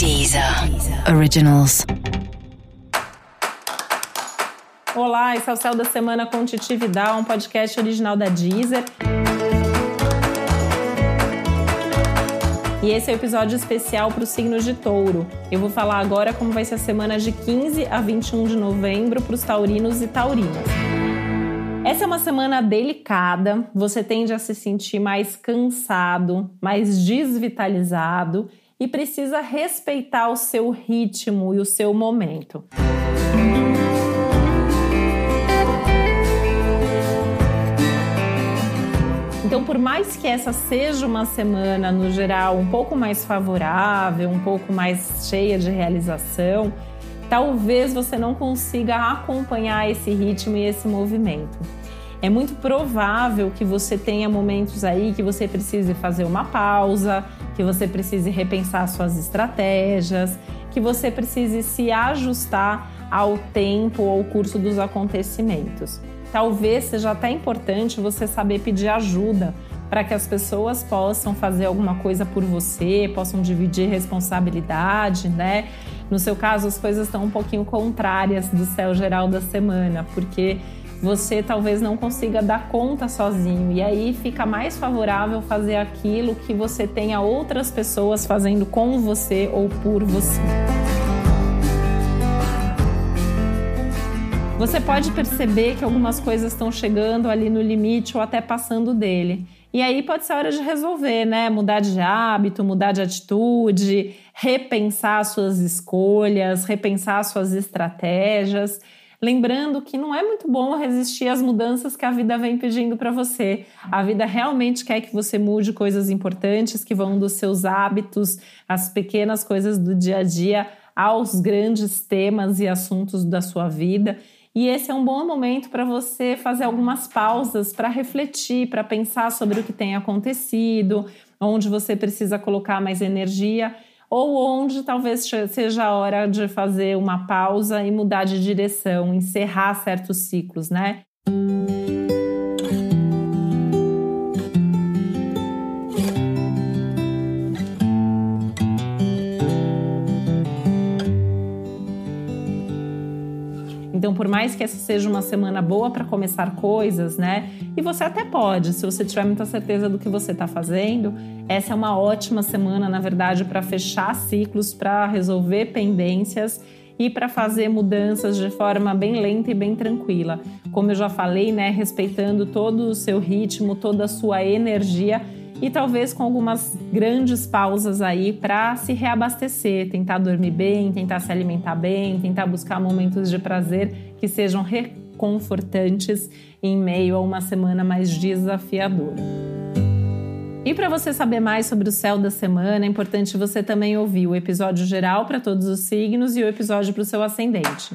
Deezer Originals. Olá, esse é o Céu da Semana com Titi Vidal, um podcast original da Deezer. E esse é o um episódio especial para o signo de touro. Eu vou falar agora como vai ser a semana de 15 a 21 de novembro para os taurinos e taurinas. Essa é uma semana delicada, você tende a se sentir mais cansado, mais desvitalizado e precisa respeitar o seu ritmo e o seu momento. Então, por mais que essa seja uma semana, no geral, um pouco mais favorável, um pouco mais cheia de realização, talvez você não consiga acompanhar esse ritmo e esse movimento. É muito provável que você tenha momentos aí que você precise fazer uma pausa, que você precise repensar suas estratégias, que você precise se ajustar ao tempo ou ao curso dos acontecimentos. Talvez seja até importante você saber pedir ajuda para que as pessoas possam fazer alguma coisa por você, possam dividir responsabilidade, né? No seu caso, as coisas estão um pouquinho contrárias do céu geral da semana, porque você talvez não consiga dar conta sozinho e aí fica mais favorável fazer aquilo que você tenha outras pessoas fazendo com você ou por você. Você pode perceber que algumas coisas estão chegando ali no limite ou até passando dele. E aí pode ser hora de resolver, né? Mudar de hábito, mudar de atitude, repensar suas escolhas, repensar suas estratégias. Lembrando que não é muito bom resistir às mudanças que a vida vem pedindo para você. A vida realmente quer que você mude coisas importantes que vão dos seus hábitos, as pequenas coisas do dia a dia, aos grandes temas e assuntos da sua vida. E esse é um bom momento para você fazer algumas pausas para refletir, para pensar sobre o que tem acontecido, onde você precisa colocar mais energia ou onde talvez seja a hora de fazer uma pausa e mudar de direção, encerrar certos ciclos, né? Então, por mais que essa seja uma semana boa para começar coisas, né? E você até pode, se você tiver muita certeza do que você está fazendo, essa é uma ótima semana, na verdade, para fechar ciclos, para resolver pendências e para fazer mudanças de forma bem lenta e bem tranquila. Como eu já falei, né, respeitando todo o seu ritmo, toda a sua energia e talvez com algumas grandes pausas aí para se reabastecer, tentar dormir bem, tentar se alimentar bem, tentar buscar momentos de prazer que sejam reconfortantes em meio a uma semana mais desafiadora. E para você saber mais sobre o céu da semana, é importante você também ouvir o episódio geral para todos os signos e o episódio para o seu ascendente.